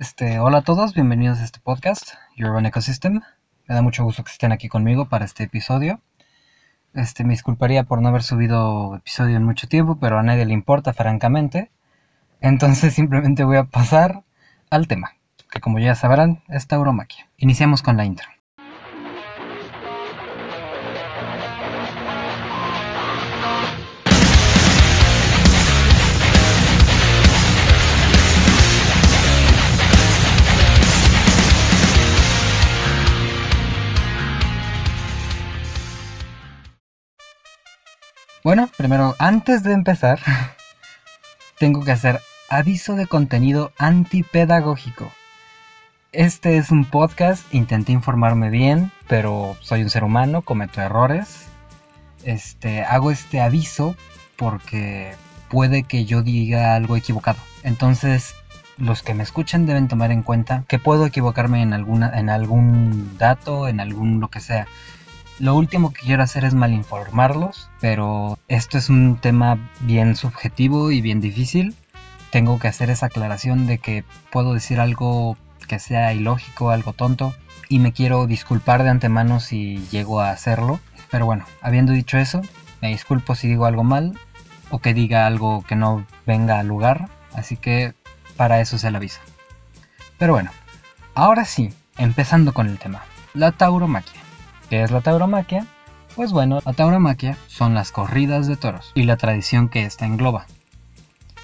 Este, hola a todos, bienvenidos a este podcast, Urban Ecosystem. Me da mucho gusto que estén aquí conmigo para este episodio. Este, me disculparía por no haber subido episodio en mucho tiempo, pero a nadie le importa, francamente. Entonces simplemente voy a pasar al tema, que como ya sabrán, es tauromaquia. Iniciamos con la intro. Bueno, primero, antes de empezar, tengo que hacer aviso de contenido antipedagógico. Este es un podcast, intenté informarme bien, pero soy un ser humano, cometo errores. Este, hago este aviso porque puede que yo diga algo equivocado. Entonces, los que me escuchen deben tomar en cuenta que puedo equivocarme en alguna en algún dato, en algún lo que sea. Lo último que quiero hacer es malinformarlos, pero esto es un tema bien subjetivo y bien difícil. Tengo que hacer esa aclaración de que puedo decir algo que sea ilógico, algo tonto, y me quiero disculpar de antemano si llego a hacerlo. Pero bueno, habiendo dicho eso, me disculpo si digo algo mal o que diga algo que no venga al lugar, así que para eso se la aviso. Pero bueno, ahora sí, empezando con el tema, la tauromaquia. ¿Qué es la tauromaquia? Pues bueno, la tauromaquia son las corridas de toros y la tradición que ésta engloba.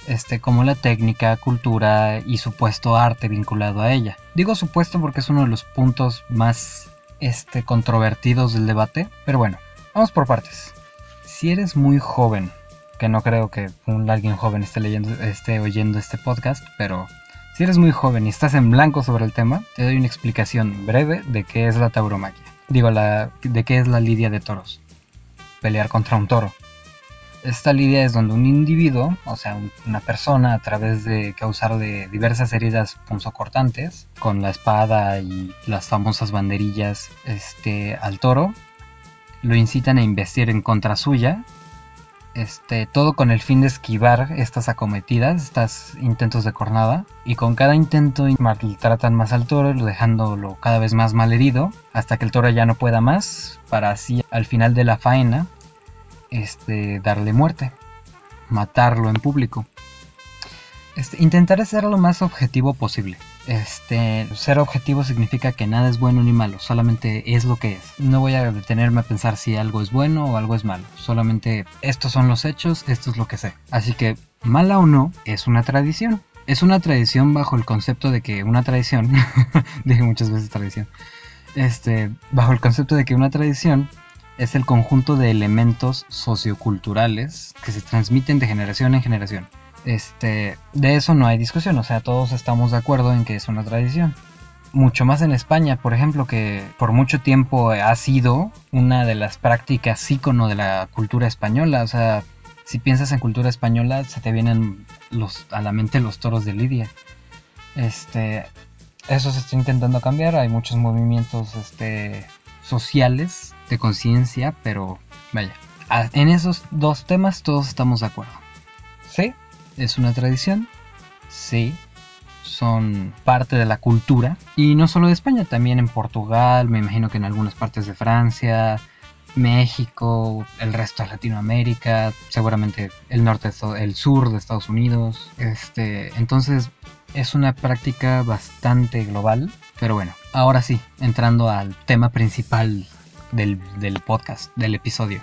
Este, como la técnica, cultura y supuesto arte vinculado a ella. Digo supuesto porque es uno de los puntos más este, controvertidos del debate, pero bueno, vamos por partes. Si eres muy joven, que no creo que alguien joven esté, leyendo, esté oyendo este podcast, pero si eres muy joven y estás en blanco sobre el tema, te doy una explicación breve de qué es la tauromaquia. Digo, la, de qué es la lidia de toros. Pelear contra un toro. Esta lidia es donde un individuo, o sea, una persona, a través de causarle diversas heridas punzocortantes, con la espada y las famosas banderillas este, al toro, lo incitan a investir en contra suya este, todo con el fin de esquivar estas acometidas, estos intentos de cornada. Y con cada intento maltratan más al toro, dejándolo cada vez más mal herido, hasta que el toro ya no pueda más, para así al final de la faena, este, darle muerte, matarlo en público. Este, intentaré ser lo más objetivo posible. Este, ser objetivo significa que nada es bueno ni malo, solamente es lo que es. No voy a detenerme a pensar si algo es bueno o algo es malo, solamente estos son los hechos, esto es lo que sé. Así que, mala o no, es una tradición. Es una tradición bajo el concepto de que una tradición, dije muchas veces tradición, este, bajo el concepto de que una tradición es el conjunto de elementos socioculturales que se transmiten de generación en generación este, de eso no hay discusión, o sea, todos estamos de acuerdo en que es una tradición. Mucho más en España, por ejemplo, que por mucho tiempo ha sido una de las prácticas ícono de la cultura española, o sea, si piensas en cultura española, se te vienen a la mente los toros de Lidia. Este, eso se está intentando cambiar, hay muchos movimientos este, sociales de conciencia, pero vaya, en esos dos temas todos estamos de acuerdo. ¿Sí? Es una tradición, sí, son parte de la cultura. Y no solo de España, también en Portugal, me imagino que en algunas partes de Francia, México, el resto de Latinoamérica, seguramente el norte, el sur de Estados Unidos. Este, entonces es una práctica bastante global. Pero bueno, ahora sí, entrando al tema principal del, del podcast, del episodio.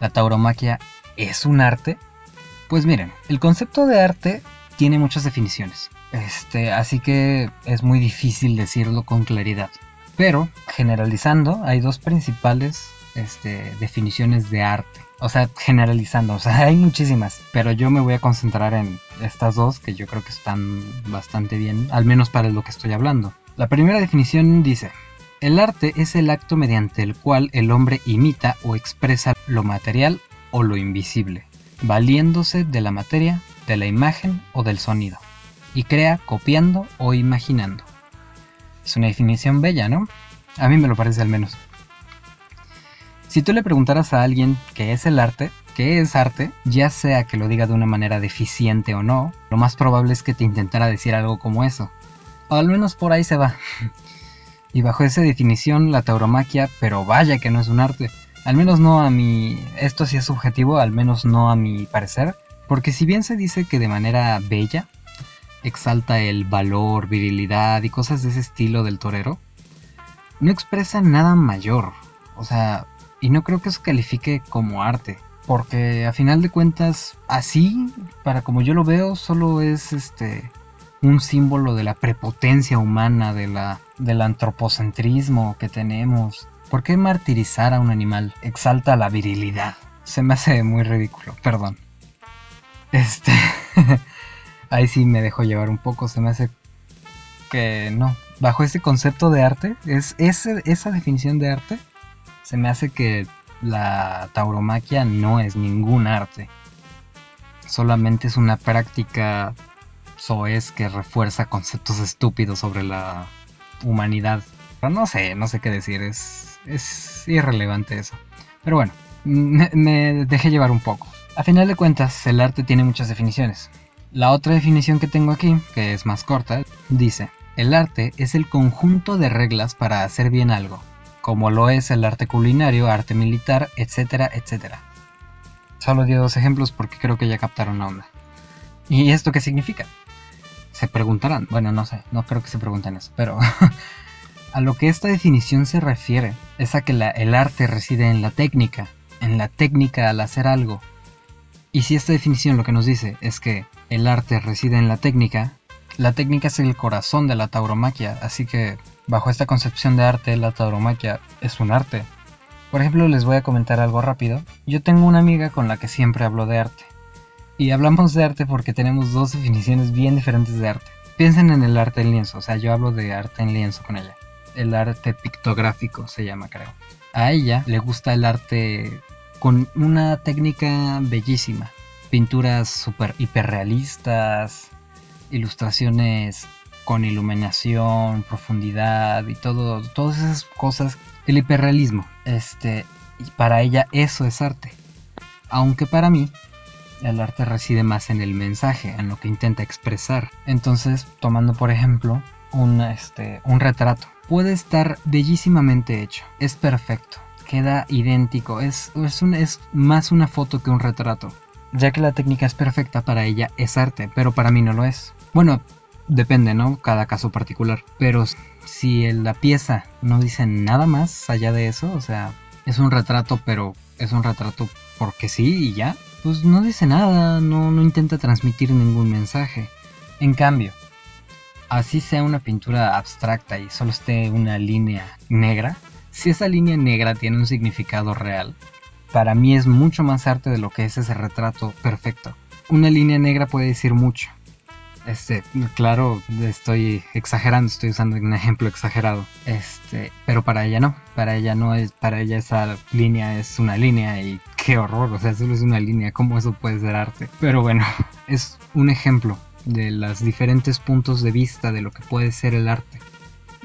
La tauromaquia es un arte pues miren, el concepto de arte tiene muchas definiciones. Este, así que es muy difícil decirlo con claridad. Pero, generalizando, hay dos principales este, definiciones de arte. O sea, generalizando, o sea, hay muchísimas, pero yo me voy a concentrar en estas dos que yo creo que están bastante bien, al menos para lo que estoy hablando. La primera definición dice, el arte es el acto mediante el cual el hombre imita o expresa lo material o lo invisible, valiéndose de la materia, de la imagen o del sonido, y crea copiando o imaginando. Es una definición bella, ¿no? A mí me lo parece al menos. Si tú le preguntaras a alguien qué es el arte, qué es arte, ya sea que lo diga de una manera deficiente o no, lo más probable es que te intentara decir algo como eso. O al menos por ahí se va. Y bajo esa definición, la tauromaquia, pero vaya que no es un arte. Al menos no a mi... Esto sí es subjetivo, al menos no a mi parecer. Porque si bien se dice que de manera bella, exalta el valor, virilidad y cosas de ese estilo del torero, no expresa nada mayor. O sea, y no creo que eso califique como arte. Porque a final de cuentas, así, para como yo lo veo, solo es este un símbolo de la prepotencia humana, de la, del antropocentrismo que tenemos. ¿Por qué martirizar a un animal exalta la virilidad? Se me hace muy ridículo, perdón. Este. ahí sí me dejo llevar un poco, se me hace que no. Bajo ese concepto de arte, es esa definición de arte, se me hace que la tauromaquia no es ningún arte. Solamente es una práctica soez que refuerza conceptos estúpidos sobre la humanidad. Pero no sé, no sé qué decir, es, es irrelevante eso. Pero bueno, me, dejé llevar un poco. A final de cuentas, el arte tiene muchas definiciones. La otra definición que tengo aquí, que es más corta, dice, el arte es el conjunto de reglas para hacer bien algo, como lo es el arte culinario, arte militar, etcétera, etcétera. Solo di dos ejemplos porque creo que ya captaron la onda. ¿Y esto qué significa? Se preguntarán, bueno, no sé, no creo que se pregunten eso, pero a lo que esta definición se refiere es a que el arte reside en la técnica, en la técnica al hacer algo. Y si esta definición lo que nos dice es que el arte reside en la técnica, la técnica es el corazón de la tauromaquia, así que bajo esta concepción de arte, la tauromaquia es un arte. Por ejemplo, les voy a comentar algo rápido. Yo tengo una amiga con la que siempre hablo de arte. Y hablamos de arte porque tenemos dos definiciones bien diferentes de arte. Piensen en el arte en lienzo, o sea, yo hablo de arte en lienzo con ella. El arte pictográfico se llama, creo. A ella le gusta el arte con una técnica bellísima. Pinturas super hiperrealistas, ilustraciones con iluminación, profundidad y todo, todas esas cosas. El hiperrealismo, este, y para ella eso es arte. Aunque para mí el arte reside más en el mensaje, en lo que intenta expresar. Entonces, tomando por ejemplo un, este, un retrato, puede estar bellísimamente hecho, es perfecto, queda idéntico, es, es, un, es más una foto que un retrato. Ya que la técnica es perfecta, para ella es arte, pero para mí no lo es. Bueno, depende, ¿no? Cada caso particular. Pero si la pieza no dice nada más allá de eso, o sea, es un retrato, pero es un retrato porque sí y ya, pues no dice nada, no, no intenta transmitir ningún mensaje. En cambio, así sea una pintura abstracta y solo esté una línea negra, si esa línea negra tiene un significado real, para mí es mucho más arte de lo que es ese retrato perfecto. Una línea negra puede decir mucho, este, claro, estoy exagerando, estoy usando un ejemplo exagerado. Este, pero para ella no, para ella no es, para ella esa línea es una línea y qué horror, o sea, solo es una línea, ¿cómo eso puede ser arte? Pero bueno, es un ejemplo de los diferentes puntos de vista de lo que puede ser el arte.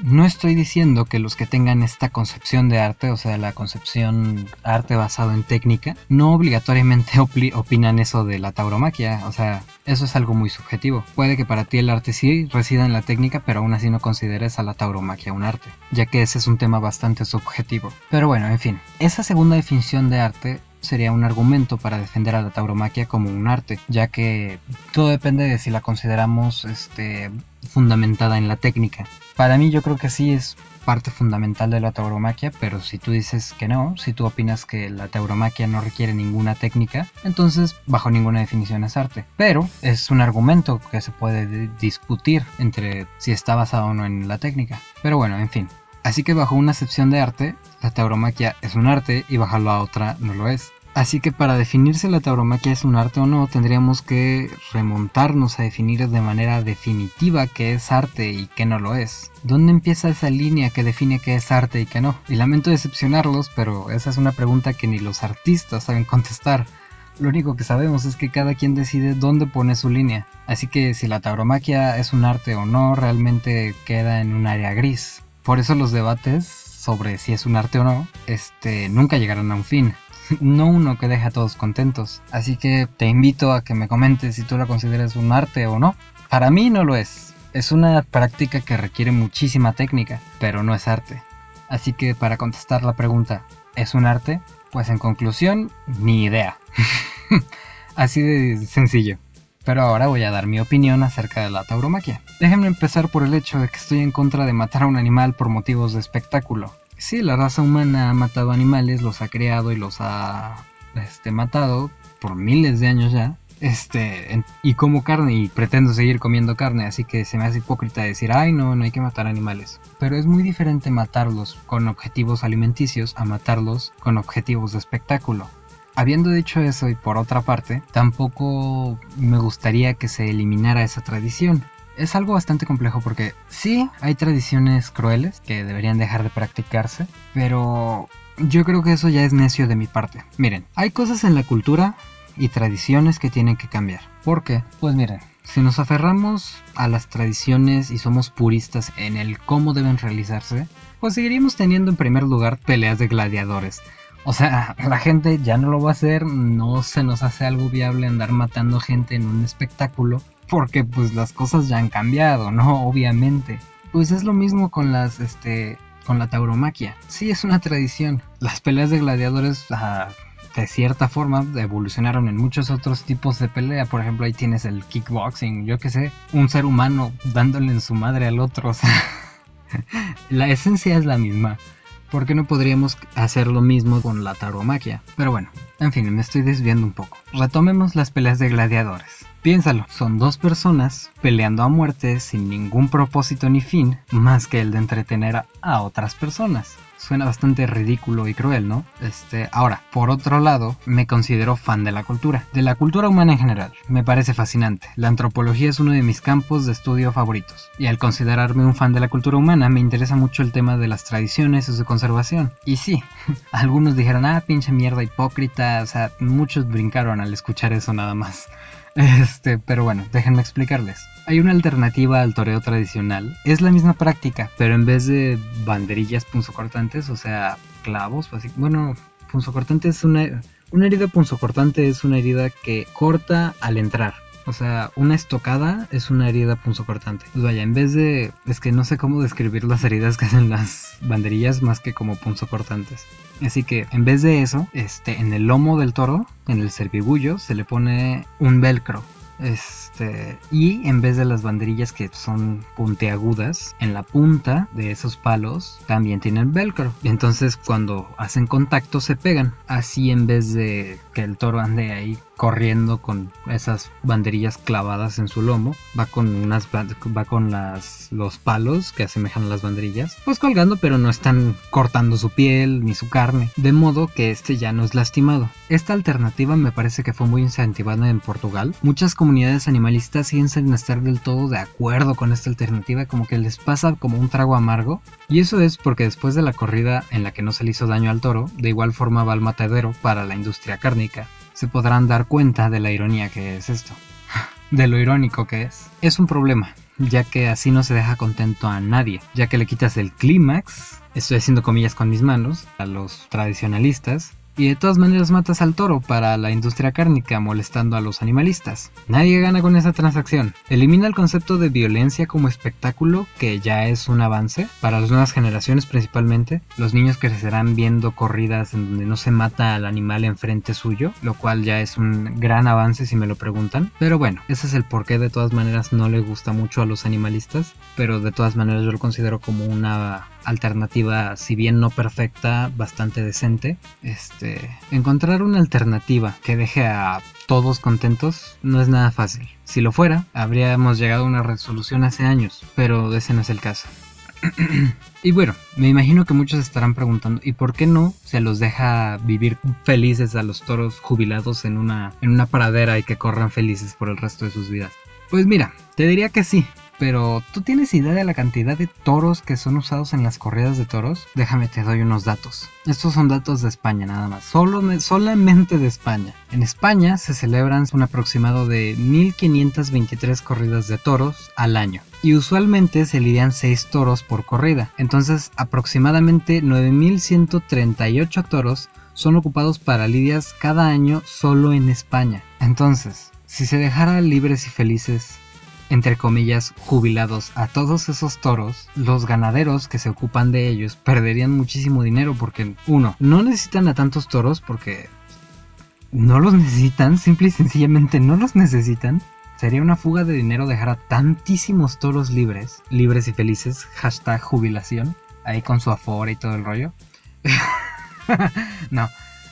No estoy diciendo que los que tengan esta concepción de arte, o sea, la concepción arte basado en técnica, no obligatoriamente opinan eso de la tauromaquia, o sea, eso es algo muy subjetivo. Puede que para ti el arte sí resida en la técnica, pero aún así no consideres a la tauromaquia un arte, ya que ese es un tema bastante subjetivo. Pero bueno, en fin, esa segunda definición de arte sería un argumento para defender a la tauromaquia como un arte, ya que todo depende de si la consideramos este, fundamentada en la técnica. Para mí yo creo que sí es parte fundamental de la tauromaquia, pero si tú dices que no, si tú opinas que la tauromaquia no requiere ninguna técnica, entonces bajo ninguna definición es arte. Pero es un argumento que se puede discutir entre si está basado o no en la técnica. Pero bueno, en fin. Así que bajo una acepción de arte, la tauromaquia es un arte y bajo la otra no lo es. Así que para definir si la tauromaquia es un arte o no, tendríamos que remontarnos a definir de manera definitiva qué es arte y qué no lo es. ¿Dónde empieza esa línea que define qué es arte y qué no? Y lamento decepcionarlos, pero esa es una pregunta que ni los artistas saben contestar. Lo único que sabemos es que cada quien decide dónde pone su línea. Así que si la tauromaquia es un arte o no, realmente queda en un área gris. Por eso los debates sobre si es un arte o no, este, nunca llegarán a un fin. no uno que deja a todos contentos. Así que te invito a que me comentes si tú la consideras un arte o no. Para mí no lo es. Es una práctica que requiere muchísima técnica, pero no es arte. Así que para contestar la pregunta, ¿es un arte? Pues en conclusión, ni idea. Así de sencillo. Pero ahora voy a dar mi opinión acerca de la tauromaquia. Déjenme empezar por el hecho de que estoy en contra de matar a un animal por motivos de espectáculo. Sí, la raza humana ha matado animales, los ha creado y los ha este, matado por miles de años ya. Este, y como carne y pretendo seguir comiendo carne, así que se me hace hipócrita decir, ay no, no hay que matar animales. Pero es muy diferente matarlos con objetivos alimenticios a matarlos con objetivos de espectáculo. Habiendo dicho eso y por otra parte, tampoco me gustaría que se eliminara esa tradición. Es algo bastante complejo porque sí, hay tradiciones crueles que deberían dejar de practicarse, pero yo creo que eso ya es necio de mi parte. Miren, hay cosas en la cultura y tradiciones que tienen que cambiar. ¿Por qué? Pues miren, si nos aferramos a las tradiciones y somos puristas en el cómo deben realizarse, pues seguiríamos teniendo en primer lugar peleas de gladiadores o sea, la gente ya no lo va a hacer, no se nos hace algo viable andar matando gente en un espectáculo, porque pues las cosas ya han cambiado, ¿no? Obviamente. Pues es lo mismo con las, este, con la tauromaquia. Sí, es una tradición. Las peleas de gladiadores, ah, de cierta forma, evolucionaron en muchos otros tipos de pelea. Por ejemplo, ahí tienes el kickboxing, yo qué sé, un ser humano dándole en su madre al otro. O sea, la esencia es la misma. ¿Por qué no podríamos hacer lo mismo con la taromaquia? Pero bueno, en fin, me estoy desviando un poco. Retomemos las peleas de gladiadores. Piénsalo, son dos personas peleando a muerte sin ningún propósito ni fin más que el de entretener a otras personas suena bastante ridículo y cruel, ¿no? Este, ahora, por otro lado, me considero fan de la cultura, de la cultura humana en general. Me parece fascinante. La antropología es uno de mis campos de estudio favoritos. Y al considerarme un fan de la cultura humana, me interesa mucho el tema de las tradiciones y su conservación. Y sí, algunos dijeron, ah, pinche mierda hipócrita, o sea, muchos brincaron al escuchar eso nada más. Este, pero bueno, déjenme explicarles. Hay una alternativa al toreo tradicional. Es la misma práctica, pero en vez de banderillas punzocortantes, o sea, clavos, así, bueno, punzocortante es una una herida punzocortante es una herida que corta al entrar. O sea, una estocada es una herida punzocortante. Pues vaya, en vez de. Es que no sé cómo describir las heridas que hacen las banderillas más que como punzocortantes. Así que en vez de eso, este, en el lomo del toro, en el cervigullo, se le pone un velcro. Este, y en vez de las banderillas que son puntiagudas, en la punta de esos palos también tienen velcro. Entonces cuando hacen contacto se pegan. Así en vez de que el toro ande ahí corriendo con esas banderillas clavadas en su lomo, va con unas va con las los palos que asemejan a las banderillas, pues colgando, pero no están cortando su piel ni su carne, de modo que este ya no es lastimado. Esta alternativa me parece que fue muy incentivada en Portugal. Muchas comunidades animalistas siguen estar del todo de acuerdo con esta alternativa, como que les pasa como un trago amargo, y eso es porque después de la corrida en la que no se le hizo daño al toro, de igual forma va al matadero para la industria cárnica se podrán dar cuenta de la ironía que es esto. De lo irónico que es. Es un problema, ya que así no se deja contento a nadie, ya que le quitas el clímax, estoy haciendo comillas con mis manos, a los tradicionalistas, y de todas maneras matas al toro para la industria cárnica molestando a los animalistas. Nadie gana con esa transacción. Elimina el concepto de violencia como espectáculo, que ya es un avance para las nuevas generaciones principalmente. Los niños crecerán viendo corridas en donde no se mata al animal enfrente suyo, lo cual ya es un gran avance si me lo preguntan. Pero bueno, ese es el porqué de todas maneras no le gusta mucho a los animalistas, pero de todas maneras yo lo considero como una alternativa, si bien no perfecta, bastante decente. Este, encontrar una alternativa que deje a todos contentos no es nada fácil. Si lo fuera, habríamos llegado a una resolución hace años, pero ese no es el caso. y bueno, me imagino que muchos estarán preguntando, ¿y por qué no se los deja vivir felices a los toros jubilados en una, en una pradera y que corran felices por el resto de sus vidas? Pues mira, te diría que sí, pero ¿tú tienes idea de la cantidad de toros que son usados en las corridas de toros? Déjame te doy unos datos. Estos son datos de España nada más, Solo, solamente de España. En España se celebran un aproximado de 1523 corridas de toros al año y usualmente se lidian 6 toros por corrida. Entonces, aproximadamente 9138 toros son ocupados para lidias cada año solo en España. Entonces, si se dejara libres y felices, entre comillas, jubilados a todos esos toros, los ganaderos que se ocupan de ellos perderían muchísimo dinero porque, uno, no necesitan a tantos toros porque no los necesitan, simple y sencillamente no los necesitan. Sería una fuga de dinero dejar a tantísimos toros libres, libres y felices, hashtag jubilación, ahí con su afora y todo el rollo. no,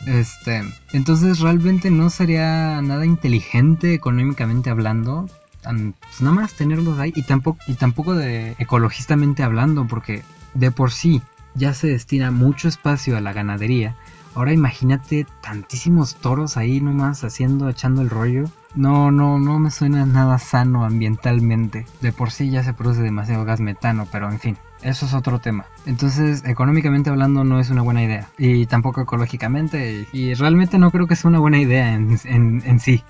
este, entonces realmente no sería nada inteligente económicamente hablando, pues nada más tenerlos ahí y tampoco, y tampoco de ecologistamente hablando, porque de por sí ya se destina mucho espacio a la ganadería. Ahora imagínate tantísimos toros ahí nomás haciendo, echando el rollo. No, no, no me suena nada sano ambientalmente. De por sí ya se produce demasiado gas metano, pero en fin. Eso es otro tema. Entonces, económicamente hablando, no es una buena idea. Y tampoco ecológicamente. Y realmente no creo que sea una buena idea en, en, sí.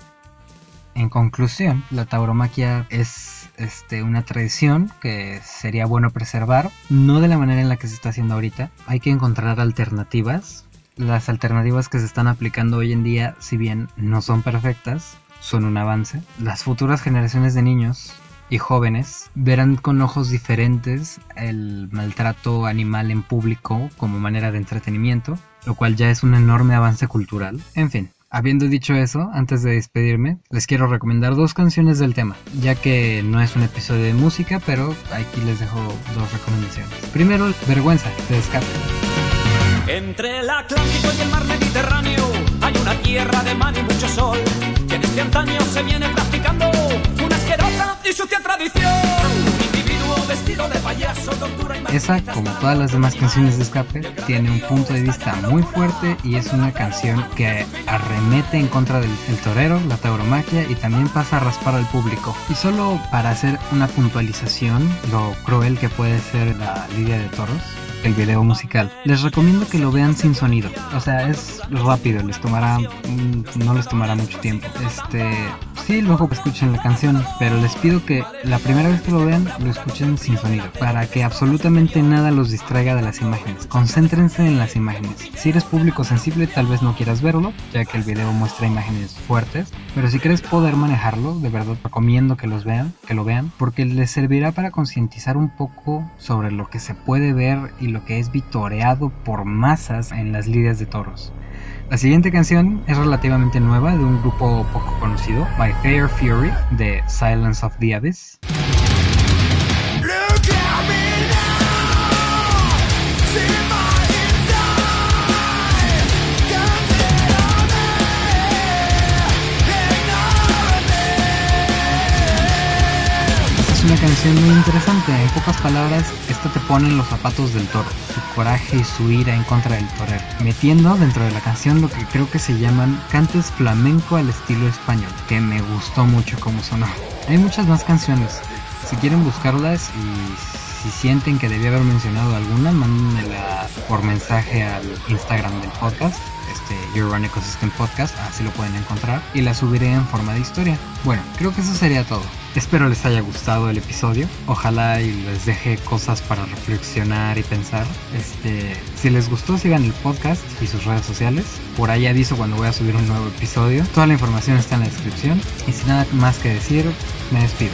En conclusión, la tauromaquia es este, una tradición que sería bueno preservar, no de la manera en la que se está haciendo ahorita. Hay que encontrar alternativas. Las alternativas que se están aplicando hoy en día, si bien no son perfectas, son un avance. Las futuras generaciones de niños y jóvenes verán con ojos diferentes el maltrato animal en público como manera de entretenimiento, lo cual ya es un enorme avance cultural. En fin, Habiendo dicho eso, antes de despedirme, les quiero recomendar dos canciones del tema, ya que no es un episodio de música, pero aquí les dejo dos recomendaciones. Primero, Vergüenza, de Escape. Entre el Atlántico y el mar Mediterráneo hay una tierra de mar y mucho sol, este antaño se viene practicando una asquerosa y sucia tradición. Esa, como todas las demás canciones de escape, tiene un punto de vista muy fuerte y es una canción que arremete en contra del torero, la tauromaquia y también pasa a raspar al público. Y solo para hacer una puntualización, lo cruel que puede ser la lidia de toros, el video musical. Les recomiendo que lo vean sin sonido. O sea, es rápido, les tomará mm, no les tomará mucho tiempo. Este, sí, luego escuchen la canción, pero les pido que la primera vez que lo vean lo escuchen sin sonido, para que absolutamente nada los distraiga de las imágenes. Concéntrense en las imágenes. Si eres público sensible, tal vez no quieras verlo, ya que el video muestra imágenes fuertes, pero si quieres poder manejarlo, de verdad recomiendo que los vean, que lo vean, porque les servirá para concientizar un poco sobre lo que se puede ver y lo que es vitoreado por masas en las lidias de toros. La siguiente canción es relativamente nueva de un grupo poco conocido, My Fair Fury, de Silence of the Abyss. Una canción muy interesante. En pocas palabras, esto te pone en los zapatos del toro, su coraje y su ira en contra del torero, metiendo dentro de la canción lo que creo que se llaman cantes flamenco al estilo español, que me gustó mucho como sonó. Hay muchas más canciones. Si quieren buscarlas y si sienten que debía haber mencionado alguna, mándenmela por mensaje al Instagram del podcast este Your Run Ecosystem Podcast, así lo pueden encontrar, y la subiré en forma de historia. Bueno, creo que eso sería todo. Espero les haya gustado el episodio. Ojalá y les deje cosas para reflexionar y pensar. Este, si les gustó, sigan el podcast y sus redes sociales. Por ahí aviso cuando voy a subir un nuevo episodio. Toda la información está en la descripción. Y sin nada más que decir, me despido.